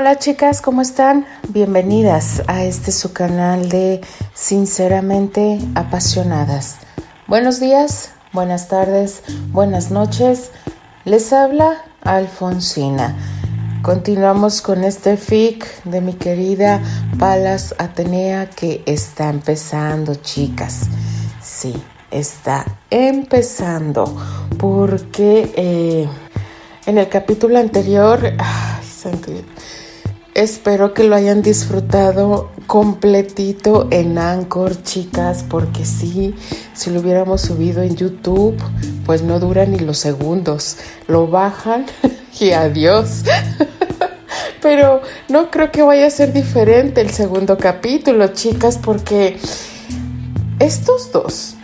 Hola chicas, ¿cómo están? Bienvenidas a este su canal de Sinceramente Apasionadas. Buenos días, buenas tardes, buenas noches. Les habla Alfonsina. Continuamos con este fic de mi querida Palas Atenea que está empezando, chicas. Sí, está empezando porque eh, en el capítulo anterior... Ay, santo, Espero que lo hayan disfrutado completito en Anchor, chicas, porque sí, si lo hubiéramos subido en YouTube, pues no dura ni los segundos. Lo bajan y adiós. Pero no creo que vaya a ser diferente el segundo capítulo, chicas, porque estos dos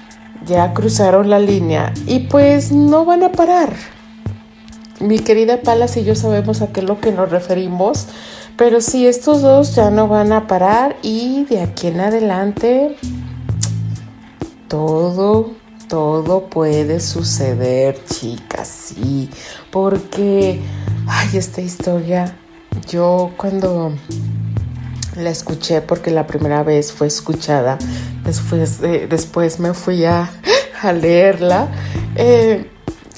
ya cruzaron la línea y pues no van a parar. Mi querida Palas y yo sabemos a qué es lo que nos referimos pero sí, estos dos ya no van a parar y de aquí en adelante todo, todo puede suceder, chicas, sí. Porque, ay, esta historia, yo cuando la escuché, porque la primera vez fue escuchada, después, después me fui a, leerla. Eh,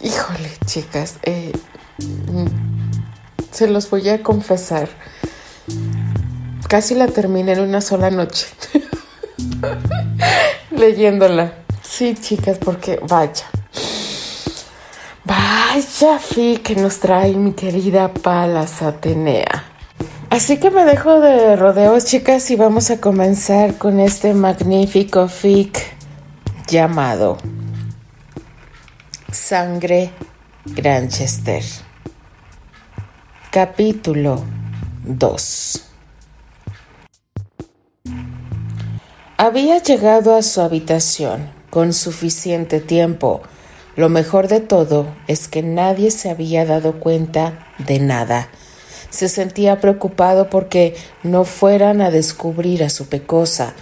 híjole, chicas, eh, se los voy a confesar casi la terminé en una sola noche. Leyéndola. Sí, chicas, porque vaya. Vaya fi que nos trae mi querida Palas Atenea. Así que me dejo de rodeos, chicas, y vamos a comenzar con este magnífico fic llamado Sangre Granchester. Capítulo 2 Había llegado a su habitación con suficiente tiempo. Lo mejor de todo es que nadie se había dado cuenta de nada. Se sentía preocupado porque no fueran a descubrir a su pecosa.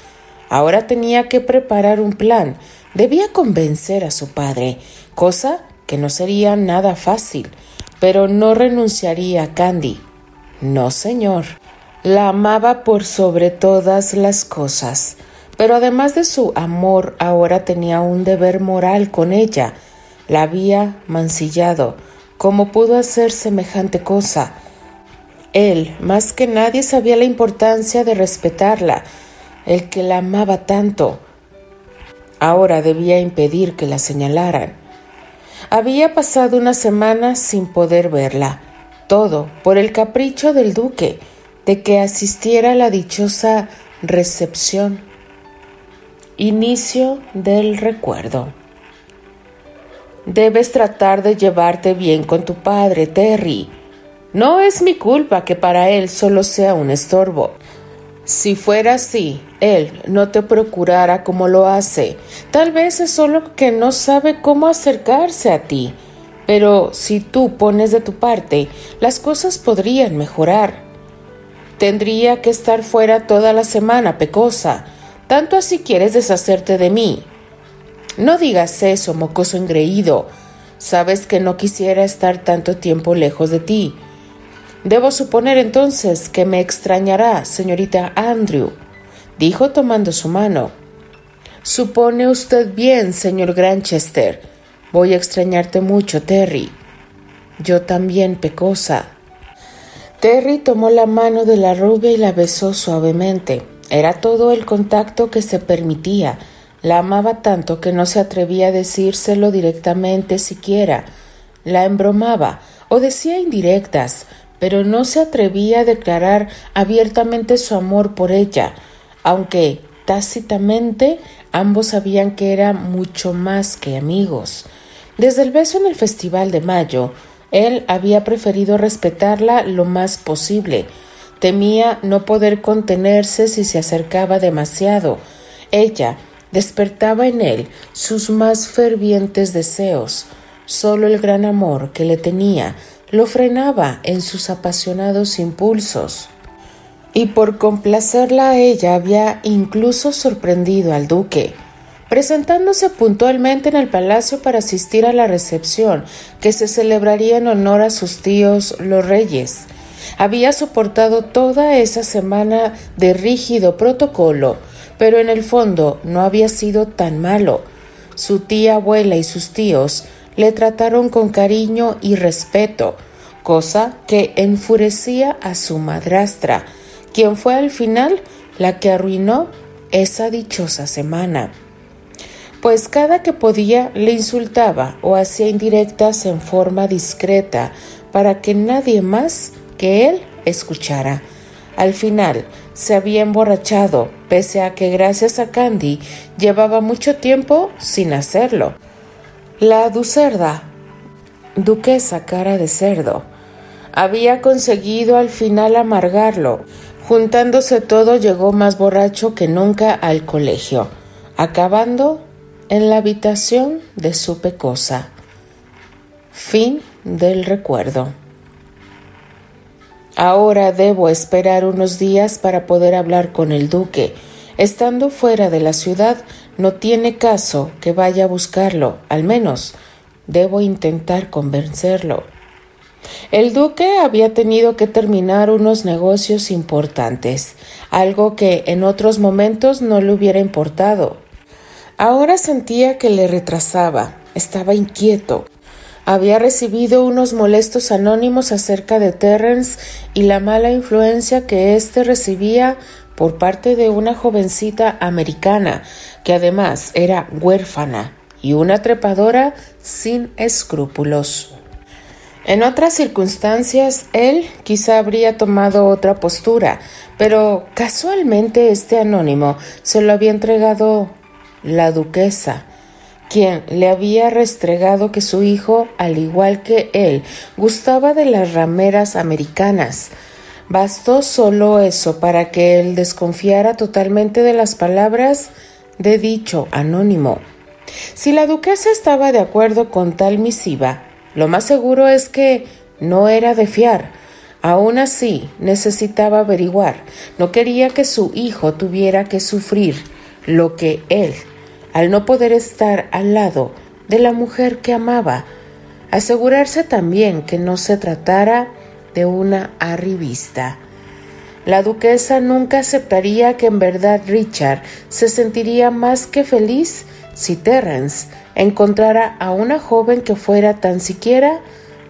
Ahora tenía que preparar un plan. Debía convencer a su padre, cosa que no sería nada fácil, pero no renunciaría a Candy. No, señor. La amaba por sobre todas las cosas. Pero además de su amor, ahora tenía un deber moral con ella. La había mancillado. ¿Cómo pudo hacer semejante cosa? Él, más que nadie, sabía la importancia de respetarla, el que la amaba tanto. Ahora debía impedir que la señalaran. Había pasado una semana sin poder verla, todo por el capricho del duque de que asistiera a la dichosa recepción Inicio del recuerdo. Debes tratar de llevarte bien con tu padre, Terry. No es mi culpa que para él solo sea un estorbo. Si fuera así, él no te procurara como lo hace. Tal vez es solo que no sabe cómo acercarse a ti. Pero si tú pones de tu parte, las cosas podrían mejorar. Tendría que estar fuera toda la semana, Pecosa tanto así quieres deshacerte de mí. No digas eso, mocoso engreído. Sabes que no quisiera estar tanto tiempo lejos de ti. Debo suponer entonces que me extrañará, señorita Andrew, dijo tomando su mano. Supone usted bien, señor Granchester. Voy a extrañarte mucho, Terry. Yo también, Pecosa. Terry tomó la mano de la rubia y la besó suavemente. Era todo el contacto que se permitía. La amaba tanto que no se atrevía a decírselo directamente siquiera. La embromaba o decía indirectas, pero no se atrevía a declarar abiertamente su amor por ella, aunque tácitamente ambos sabían que era mucho más que amigos. Desde el beso en el Festival de Mayo, él había preferido respetarla lo más posible, Temía no poder contenerse si se acercaba demasiado. Ella despertaba en él sus más fervientes deseos. Solo el gran amor que le tenía lo frenaba en sus apasionados impulsos. Y por complacerla a ella había incluso sorprendido al duque, presentándose puntualmente en el palacio para asistir a la recepción que se celebraría en honor a sus tíos los reyes. Había soportado toda esa semana de rígido protocolo, pero en el fondo no había sido tan malo. Su tía abuela y sus tíos le trataron con cariño y respeto, cosa que enfurecía a su madrastra, quien fue al final la que arruinó esa dichosa semana. Pues cada que podía le insultaba o hacía indirectas en forma discreta para que nadie más que él escuchara. Al final se había emborrachado, pese a que gracias a Candy llevaba mucho tiempo sin hacerlo. La ducerda, duquesa cara de cerdo, había conseguido al final amargarlo. Juntándose todo llegó más borracho que nunca al colegio, acabando en la habitación de su pecosa. Fin del recuerdo. Ahora debo esperar unos días para poder hablar con el duque. Estando fuera de la ciudad, no tiene caso que vaya a buscarlo, al menos debo intentar convencerlo. El duque había tenido que terminar unos negocios importantes, algo que en otros momentos no le hubiera importado. Ahora sentía que le retrasaba, estaba inquieto. Había recibido unos molestos anónimos acerca de Terrence y la mala influencia que éste recibía por parte de una jovencita americana, que además era huérfana y una trepadora sin escrúpulos. En otras circunstancias, él quizá habría tomado otra postura, pero casualmente este anónimo se lo había entregado la duquesa, quien le había restregado que su hijo, al igual que él, gustaba de las rameras americanas. Bastó solo eso para que él desconfiara totalmente de las palabras de dicho anónimo. Si la duquesa estaba de acuerdo con tal misiva, lo más seguro es que no era de fiar. Aún así, necesitaba averiguar. No quería que su hijo tuviera que sufrir lo que él al no poder estar al lado de la mujer que amaba, asegurarse también que no se tratara de una arribista. La duquesa nunca aceptaría que en verdad Richard se sentiría más que feliz si Terence encontrara a una joven que fuera tan siquiera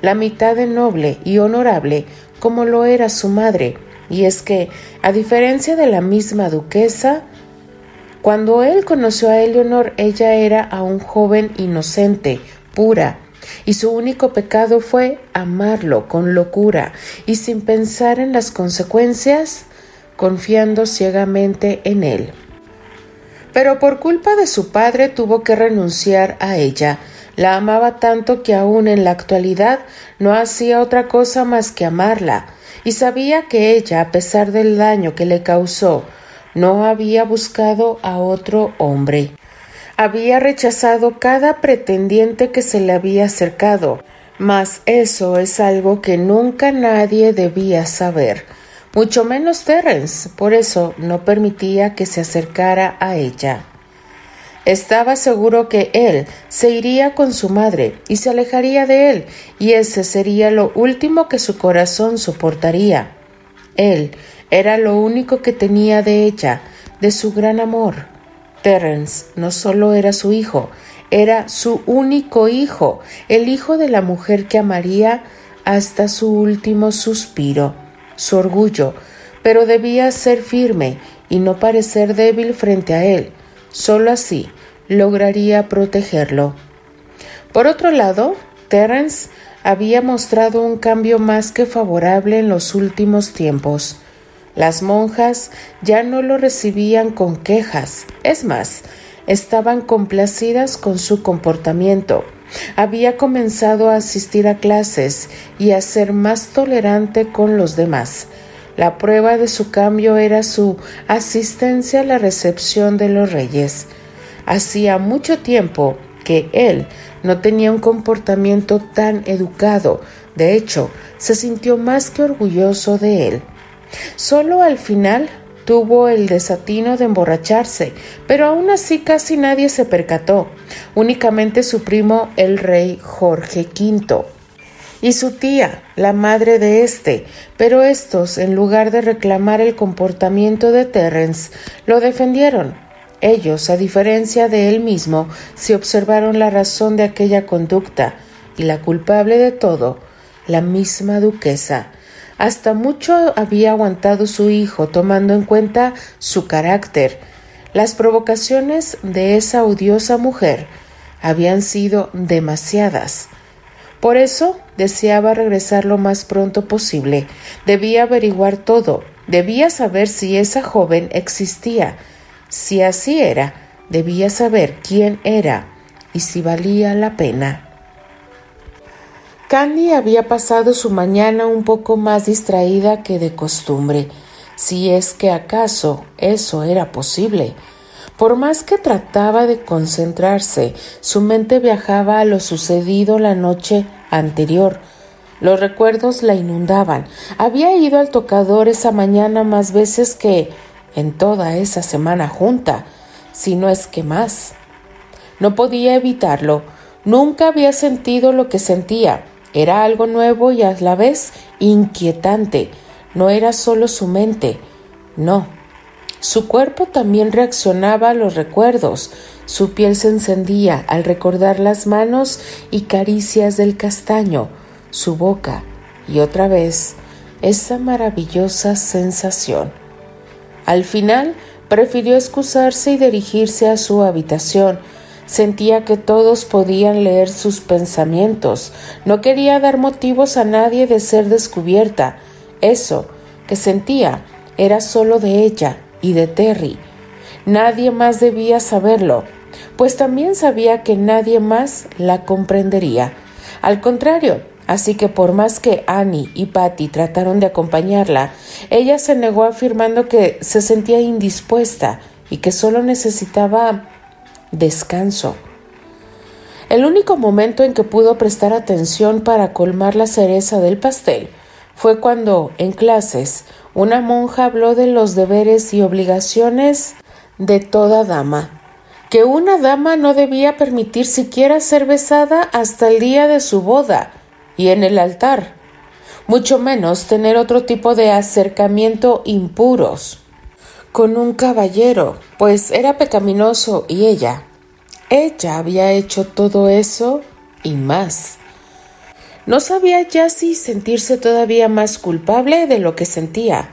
la mitad de noble y honorable como lo era su madre, y es que, a diferencia de la misma duquesa, cuando él conoció a Eleonor, ella era aún joven inocente, pura, y su único pecado fue amarlo con locura y sin pensar en las consecuencias, confiando ciegamente en él. Pero por culpa de su padre tuvo que renunciar a ella. La amaba tanto que aún en la actualidad no hacía otra cosa más que amarla, y sabía que ella, a pesar del daño que le causó, no había buscado a otro hombre. Había rechazado cada pretendiente que se le había acercado, mas eso es algo que nunca nadie debía saber, mucho menos Terence, por eso no permitía que se acercara a ella. Estaba seguro que él se iría con su madre y se alejaría de él, y ese sería lo último que su corazón soportaría. Él era lo único que tenía de ella, de su gran amor. Terence no solo era su hijo, era su único hijo, el hijo de la mujer que amaría hasta su último suspiro, su orgullo, pero debía ser firme y no parecer débil frente a él. Solo así lograría protegerlo. Por otro lado, Terence había mostrado un cambio más que favorable en los últimos tiempos. Las monjas ya no lo recibían con quejas, es más, estaban complacidas con su comportamiento. Había comenzado a asistir a clases y a ser más tolerante con los demás. La prueba de su cambio era su asistencia a la recepción de los reyes. Hacía mucho tiempo que él no tenía un comportamiento tan educado. De hecho, se sintió más que orgulloso de él. Solo al final tuvo el desatino de emborracharse, pero aún así casi nadie se percató, únicamente su primo el rey Jorge V. y su tía, la madre de éste, pero estos, en lugar de reclamar el comportamiento de Terence, lo defendieron. Ellos, a diferencia de él mismo, se observaron la razón de aquella conducta, y la culpable de todo, la misma duquesa. Hasta mucho había aguantado su hijo, tomando en cuenta su carácter. Las provocaciones de esa odiosa mujer habían sido demasiadas. Por eso deseaba regresar lo más pronto posible. Debía averiguar todo. Debía saber si esa joven existía. Si así era, debía saber quién era y si valía la pena. Candy había pasado su mañana un poco más distraída que de costumbre, si es que acaso eso era posible. Por más que trataba de concentrarse, su mente viajaba a lo sucedido la noche anterior. Los recuerdos la inundaban. Había ido al tocador esa mañana más veces que en toda esa semana junta, si no es que más. No podía evitarlo. Nunca había sentido lo que sentía. Era algo nuevo y a la vez inquietante. No era solo su mente. No, su cuerpo también reaccionaba a los recuerdos, su piel se encendía al recordar las manos y caricias del castaño, su boca y otra vez esa maravillosa sensación. Al final prefirió excusarse y dirigirse a su habitación. Sentía que todos podían leer sus pensamientos. No quería dar motivos a nadie de ser descubierta. Eso que sentía era solo de ella y de Terry. Nadie más debía saberlo, pues también sabía que nadie más la comprendería. Al contrario, así que por más que Annie y Patty trataron de acompañarla, ella se negó afirmando que se sentía indispuesta y que solo necesitaba descanso. El único momento en que pudo prestar atención para colmar la cereza del pastel fue cuando, en clases, una monja habló de los deberes y obligaciones de toda dama, que una dama no debía permitir siquiera ser besada hasta el día de su boda y en el altar, mucho menos tener otro tipo de acercamiento impuros con un caballero, pues era pecaminoso y ella, ella había hecho todo eso y más. No sabía ya si sentirse todavía más culpable de lo que sentía.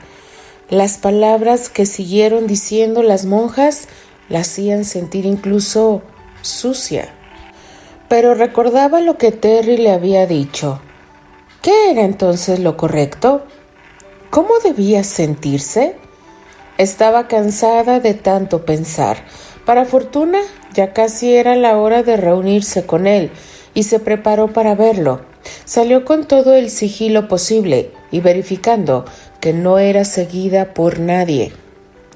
Las palabras que siguieron diciendo las monjas la hacían sentir incluso sucia. Pero recordaba lo que Terry le había dicho. ¿Qué era entonces lo correcto? ¿Cómo debía sentirse? Estaba cansada de tanto pensar. Para fortuna, ya casi era la hora de reunirse con él, y se preparó para verlo. Salió con todo el sigilo posible y verificando que no era seguida por nadie.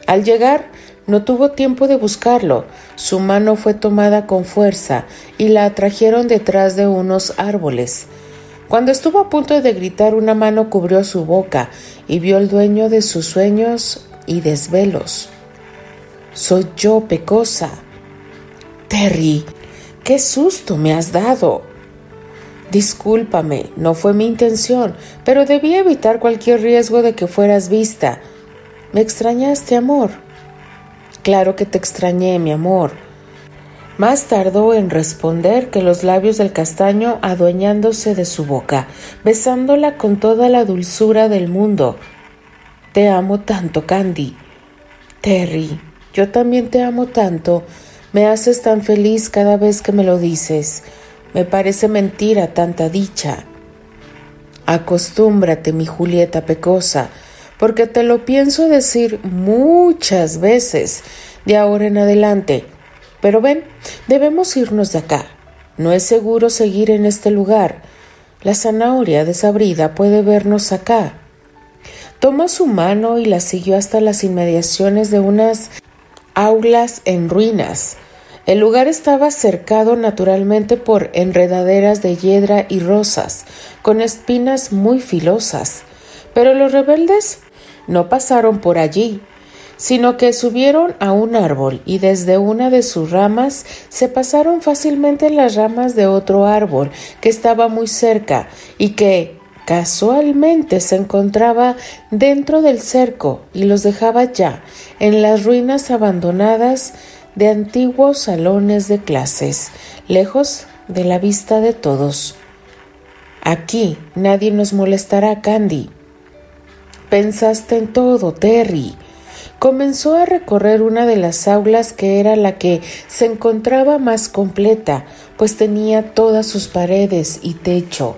Al llegar, no tuvo tiempo de buscarlo. Su mano fue tomada con fuerza y la atrajeron detrás de unos árboles. Cuando estuvo a punto de gritar, una mano cubrió su boca y vio el dueño de sus sueños y desvelos. Soy yo, Pecosa. Terry, qué susto me has dado. Discúlpame, no fue mi intención, pero debí evitar cualquier riesgo de que fueras vista. ¿Me extrañaste, amor? Claro que te extrañé, mi amor. Más tardó en responder que los labios del castaño adueñándose de su boca, besándola con toda la dulzura del mundo. Te amo tanto, Candy. Terry, yo también te amo tanto. Me haces tan feliz cada vez que me lo dices. Me parece mentira tanta dicha. Acostúmbrate, mi Julieta pecosa, porque te lo pienso decir muchas veces de ahora en adelante. Pero ven, debemos irnos de acá. No es seguro seguir en este lugar. La zanahoria desabrida puede vernos acá. Tomó su mano y la siguió hasta las inmediaciones de unas aulas en ruinas el lugar estaba cercado naturalmente por enredaderas de hiedra y rosas, con espinas muy filosas, pero los rebeldes no pasaron por allí. sino que subieron a un árbol y desde una de sus ramas se pasaron fácilmente las ramas de otro árbol que estaba muy cerca y que casualmente se encontraba dentro del cerco y los dejaba ya en las ruinas abandonadas de antiguos salones de clases, lejos de la vista de todos. Aquí nadie nos molestará, Candy. Pensaste en todo, Terry. Comenzó a recorrer una de las aulas que era la que se encontraba más completa, pues tenía todas sus paredes y techo,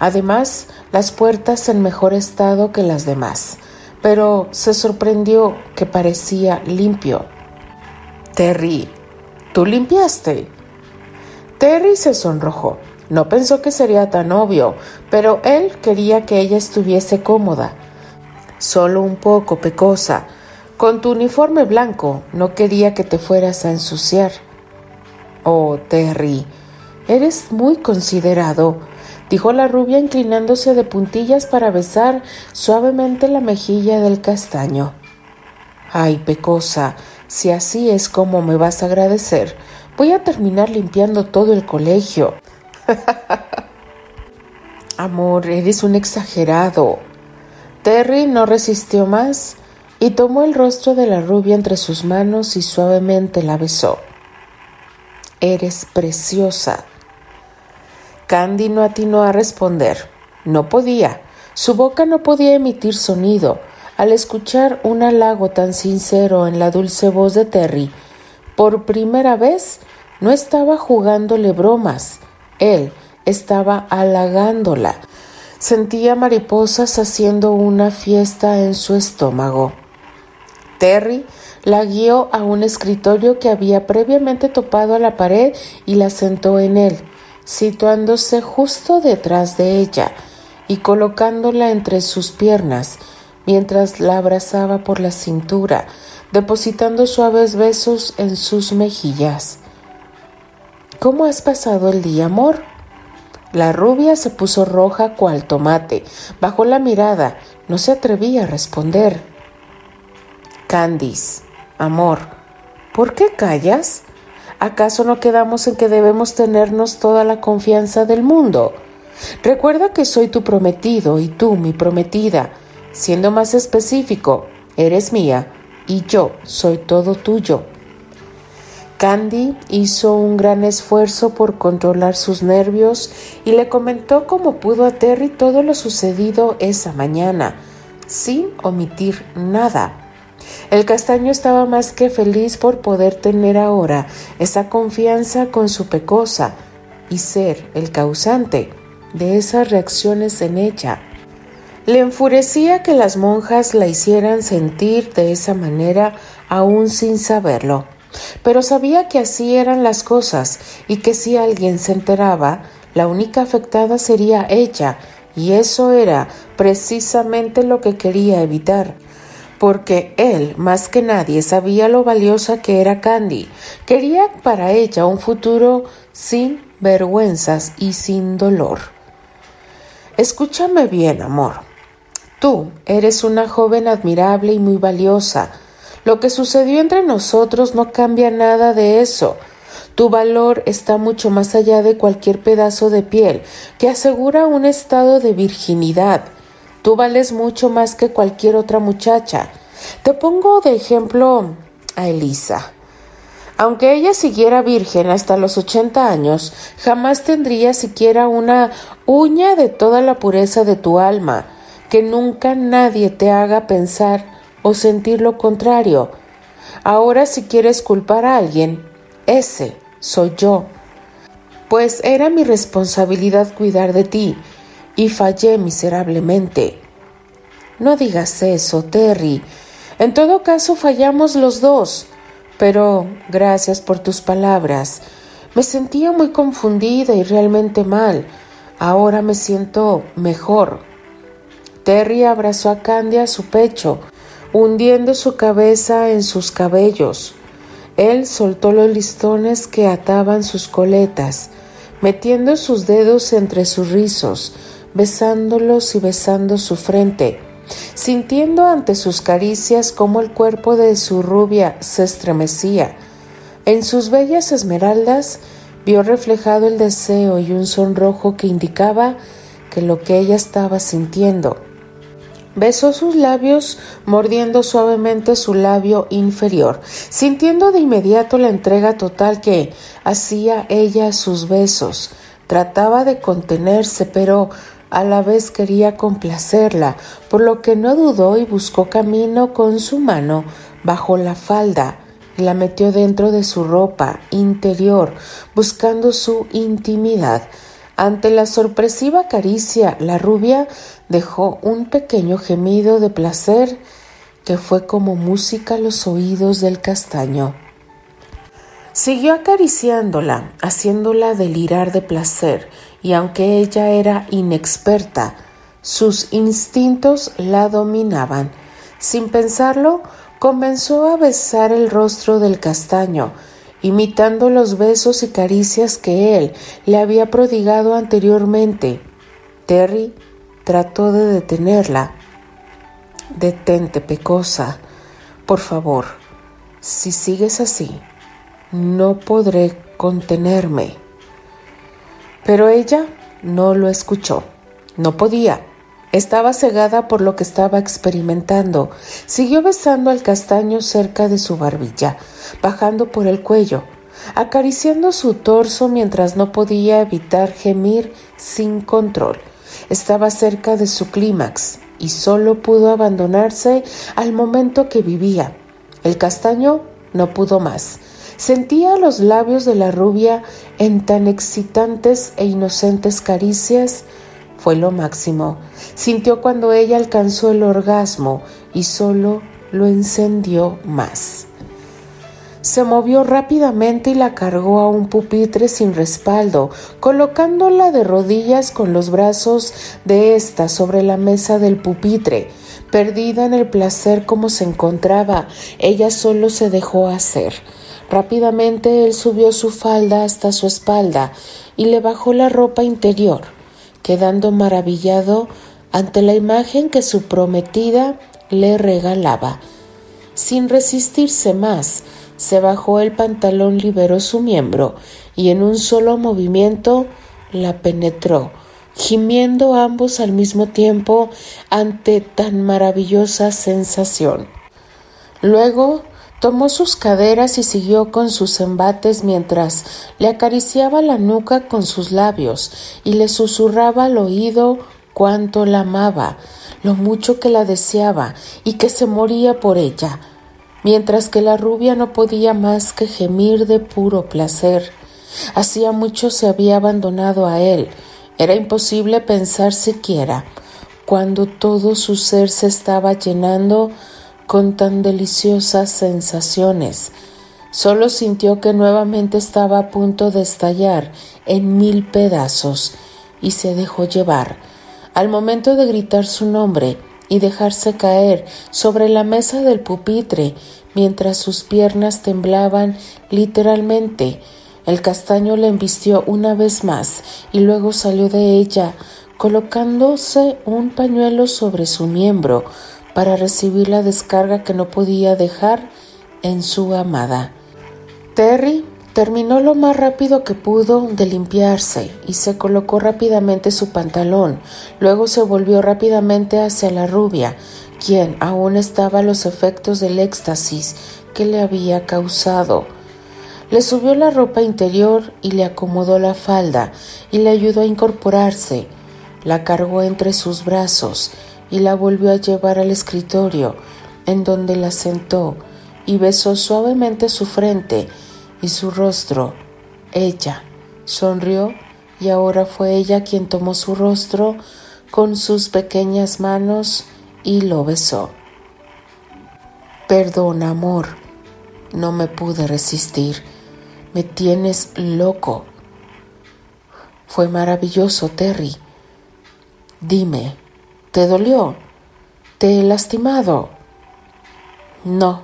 además las puertas en mejor estado que las demás, pero se sorprendió que parecía limpio. Terry, ¿tú limpiaste? Terry se sonrojó. No pensó que sería tan obvio, pero él quería que ella estuviese cómoda, solo un poco pecosa. Con tu uniforme blanco no quería que te fueras a ensuciar. Oh, Terry, eres muy considerado, dijo la rubia inclinándose de puntillas para besar suavemente la mejilla del castaño. Ay, pecosa, si así es como me vas a agradecer, voy a terminar limpiando todo el colegio. Amor, eres un exagerado. Terry no resistió más y tomó el rostro de la rubia entre sus manos y suavemente la besó. Eres preciosa. Candy no atinó a responder. No podía. Su boca no podía emitir sonido. Al escuchar un halago tan sincero en la dulce voz de Terry, por primera vez no estaba jugándole bromas. Él estaba halagándola. Sentía mariposas haciendo una fiesta en su estómago. Terry la guió a un escritorio que había previamente topado a la pared y la sentó en él, situándose justo detrás de ella y colocándola entre sus piernas, mientras la abrazaba por la cintura, depositando suaves besos en sus mejillas. ¿Cómo has pasado el día, amor? La rubia se puso roja cual tomate, bajó la mirada, no se atrevía a responder. Candice, amor, ¿por qué callas? ¿Acaso no quedamos en que debemos tenernos toda la confianza del mundo? Recuerda que soy tu prometido y tú mi prometida. Siendo más específico, eres mía y yo soy todo tuyo. Candy hizo un gran esfuerzo por controlar sus nervios y le comentó como pudo a Terry todo lo sucedido esa mañana, sin omitir nada. El castaño estaba más que feliz por poder tener ahora esa confianza con su pecosa y ser el causante de esas reacciones en ella. Le enfurecía que las monjas la hicieran sentir de esa manera aún sin saberlo pero sabía que así eran las cosas y que si alguien se enteraba, la única afectada sería ella, y eso era precisamente lo que quería evitar, porque él más que nadie sabía lo valiosa que era Candy. Quería para ella un futuro sin vergüenzas y sin dolor. Escúchame bien, amor. Tú eres una joven admirable y muy valiosa, lo que sucedió entre nosotros no cambia nada de eso. Tu valor está mucho más allá de cualquier pedazo de piel que asegura un estado de virginidad. Tú vales mucho más que cualquier otra muchacha. Te pongo de ejemplo a Elisa. Aunque ella siguiera virgen hasta los ochenta años, jamás tendría siquiera una uña de toda la pureza de tu alma, que nunca nadie te haga pensar o sentir lo contrario. Ahora si quieres culpar a alguien, ese soy yo. Pues era mi responsabilidad cuidar de ti y fallé miserablemente. No digas eso, Terry. En todo caso fallamos los dos. Pero gracias por tus palabras. Me sentía muy confundida y realmente mal. Ahora me siento mejor. Terry abrazó a Candy a su pecho hundiendo su cabeza en sus cabellos. Él soltó los listones que ataban sus coletas, metiendo sus dedos entre sus rizos, besándolos y besando su frente. sintiendo ante sus caricias cómo el cuerpo de su rubia se estremecía. En sus bellas esmeraldas vio reflejado el deseo y un sonrojo que indicaba que lo que ella estaba sintiendo. Besó sus labios, mordiendo suavemente su labio inferior, sintiendo de inmediato la entrega total que hacía ella a sus besos. Trataba de contenerse, pero a la vez quería complacerla, por lo que no dudó y buscó camino con su mano bajo la falda y la metió dentro de su ropa interior, buscando su intimidad. Ante la sorpresiva caricia, la rubia dejó un pequeño gemido de placer que fue como música a los oídos del castaño. Siguió acariciándola, haciéndola delirar de placer, y aunque ella era inexperta, sus instintos la dominaban. Sin pensarlo, comenzó a besar el rostro del castaño, imitando los besos y caricias que él le había prodigado anteriormente. Terry trató de detenerla. Detente, pecosa. Por favor, si sigues así, no podré contenerme. Pero ella no lo escuchó. No podía. Estaba cegada por lo que estaba experimentando. Siguió besando al castaño cerca de su barbilla, bajando por el cuello, acariciando su torso mientras no podía evitar gemir sin control. Estaba cerca de su clímax y solo pudo abandonarse al momento que vivía. El castaño no pudo más. Sentía los labios de la rubia en tan excitantes e inocentes caricias fue lo máximo. Sintió cuando ella alcanzó el orgasmo y solo lo encendió más. Se movió rápidamente y la cargó a un pupitre sin respaldo, colocándola de rodillas con los brazos de ésta sobre la mesa del pupitre. Perdida en el placer como se encontraba, ella solo se dejó hacer. Rápidamente él subió su falda hasta su espalda y le bajó la ropa interior quedando maravillado ante la imagen que su prometida le regalaba. Sin resistirse más, se bajó el pantalón, liberó su miembro y en un solo movimiento la penetró, gimiendo ambos al mismo tiempo ante tan maravillosa sensación. Luego Tomó sus caderas y siguió con sus embates mientras le acariciaba la nuca con sus labios y le susurraba al oído cuánto la amaba, lo mucho que la deseaba y que se moría por ella, mientras que la rubia no podía más que gemir de puro placer. Hacía mucho se había abandonado a él, era imposible pensar siquiera, cuando todo su ser se estaba llenando con tan deliciosas sensaciones. Solo sintió que nuevamente estaba a punto de estallar en mil pedazos y se dejó llevar. Al momento de gritar su nombre y dejarse caer sobre la mesa del pupitre mientras sus piernas temblaban literalmente, el castaño le embistió una vez más y luego salió de ella colocándose un pañuelo sobre su miembro para recibir la descarga que no podía dejar en su amada. Terry terminó lo más rápido que pudo de limpiarse y se colocó rápidamente su pantalón. Luego se volvió rápidamente hacia la rubia, quien aún estaba a los efectos del éxtasis que le había causado. Le subió la ropa interior y le acomodó la falda y le ayudó a incorporarse. La cargó entre sus brazos y la volvió a llevar al escritorio, en donde la sentó y besó suavemente su frente y su rostro. Ella sonrió y ahora fue ella quien tomó su rostro con sus pequeñas manos y lo besó. Perdona, amor, no me pude resistir. Me tienes loco. Fue maravilloso, Terry. Dime, ¿Te dolió? ¿Te he lastimado? No,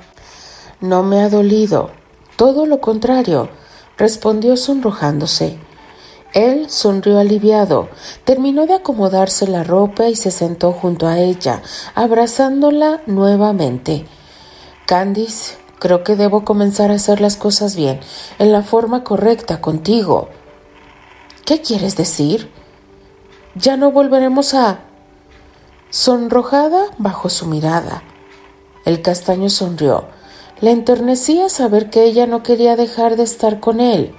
no me ha dolido. Todo lo contrario, respondió sonrojándose. Él sonrió aliviado, terminó de acomodarse la ropa y se sentó junto a ella, abrazándola nuevamente. Candice, creo que debo comenzar a hacer las cosas bien, en la forma correcta contigo. ¿Qué quieres decir? Ya no volveremos a... Sonrojada bajo su mirada. El castaño sonrió. Le enternecía saber que ella no quería dejar de estar con él.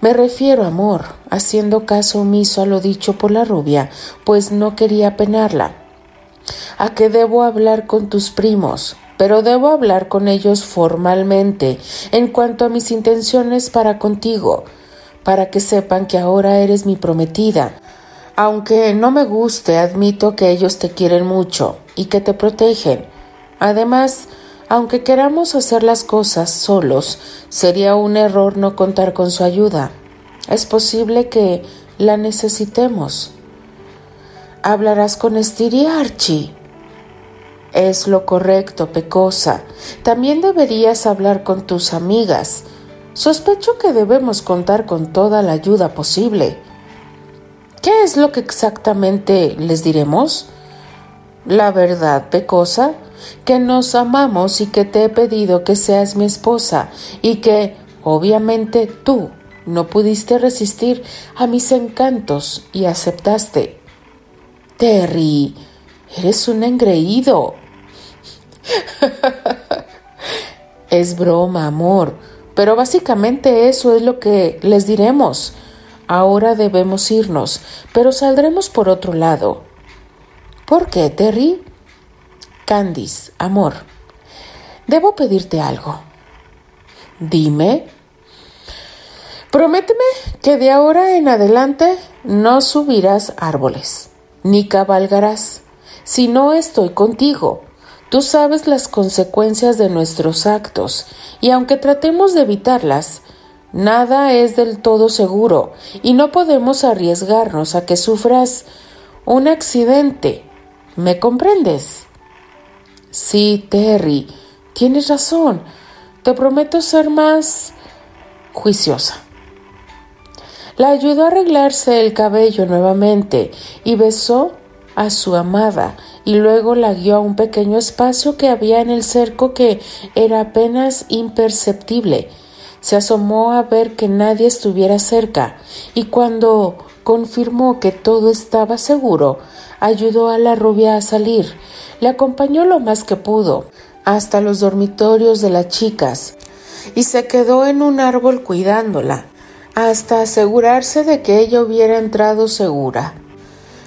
Me refiero, amor, haciendo caso omiso a lo dicho por la rubia, pues no quería penarla. A que debo hablar con tus primos, pero debo hablar con ellos formalmente en cuanto a mis intenciones para contigo, para que sepan que ahora eres mi prometida. Aunque no me guste, admito que ellos te quieren mucho y que te protegen. Además, aunque queramos hacer las cosas solos, sería un error no contar con su ayuda. Es posible que la necesitemos. Hablarás con Estiri Archie. Es lo correcto, Pecosa. También deberías hablar con tus amigas. Sospecho que debemos contar con toda la ayuda posible. ¿Qué es lo que exactamente les diremos? La verdad, Pecosa, que nos amamos y que te he pedido que seas mi esposa y que, obviamente, tú no pudiste resistir a mis encantos y aceptaste. Terry, eres un engreído. es broma, amor, pero básicamente eso es lo que les diremos. Ahora debemos irnos, pero saldremos por otro lado. ¿Por qué, Terry? Candice, amor, debo pedirte algo. Dime. Prométeme que de ahora en adelante no subirás árboles, ni cabalgarás, si no estoy contigo. Tú sabes las consecuencias de nuestros actos, y aunque tratemos de evitarlas, nada es del todo seguro, y no podemos arriesgarnos a que sufras un accidente. ¿Me comprendes? Sí, Terry, tienes razón. Te prometo ser más juiciosa. La ayudó a arreglarse el cabello nuevamente y besó a su amada y luego la guió a un pequeño espacio que había en el cerco que era apenas imperceptible. Se asomó a ver que nadie estuviera cerca y cuando confirmó que todo estaba seguro, ayudó a la rubia a salir le acompañó lo más que pudo, hasta los dormitorios de las chicas, y se quedó en un árbol cuidándola, hasta asegurarse de que ella hubiera entrado segura.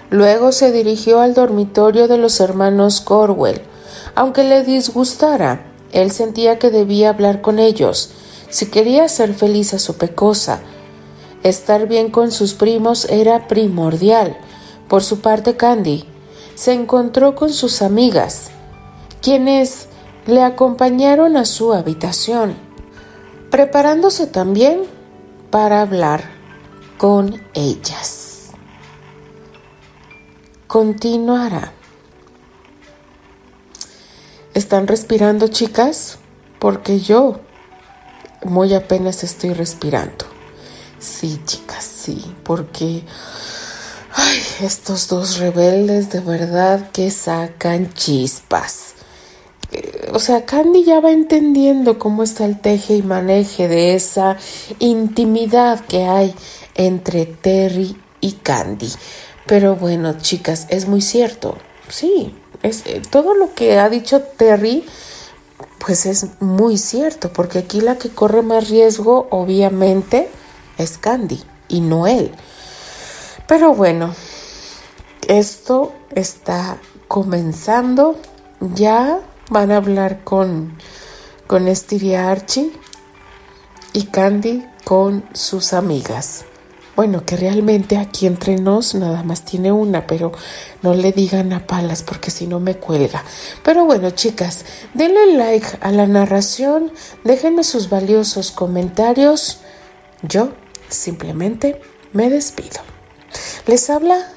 Luego se dirigió al dormitorio de los hermanos Corwell. Aunque le disgustara, él sentía que debía hablar con ellos, si quería hacer feliz a su pecosa. Estar bien con sus primos era primordial. Por su parte, Candy se encontró con sus amigas, quienes le acompañaron a su habitación, preparándose también para hablar con ellas. Continuará. ¿Están respirando, chicas? Porque yo muy apenas estoy respirando. Sí, chicas, sí, porque Ay, estos dos rebeldes de verdad que sacan chispas. Eh, o sea, Candy ya va entendiendo cómo está el teje y maneje de esa intimidad que hay entre Terry y Candy. Pero bueno, chicas, es muy cierto. Sí, es eh, todo lo que ha dicho Terry pues es muy cierto, porque aquí la que corre más riesgo obviamente es Candy y no él. Pero bueno, esto está comenzando. Ya van a hablar con, con Estiria Archie y Candy con sus amigas. Bueno, que realmente aquí entre nos nada más tiene una, pero no le digan a palas porque si no me cuelga. Pero bueno, chicas, denle like a la narración, déjenme sus valiosos comentarios. Yo simplemente me despido. Les habla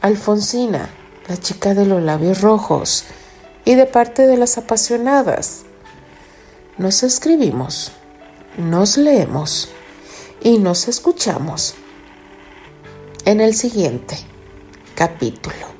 Alfonsina, la chica de los labios rojos, y de parte de las apasionadas. Nos escribimos, nos leemos y nos escuchamos en el siguiente capítulo.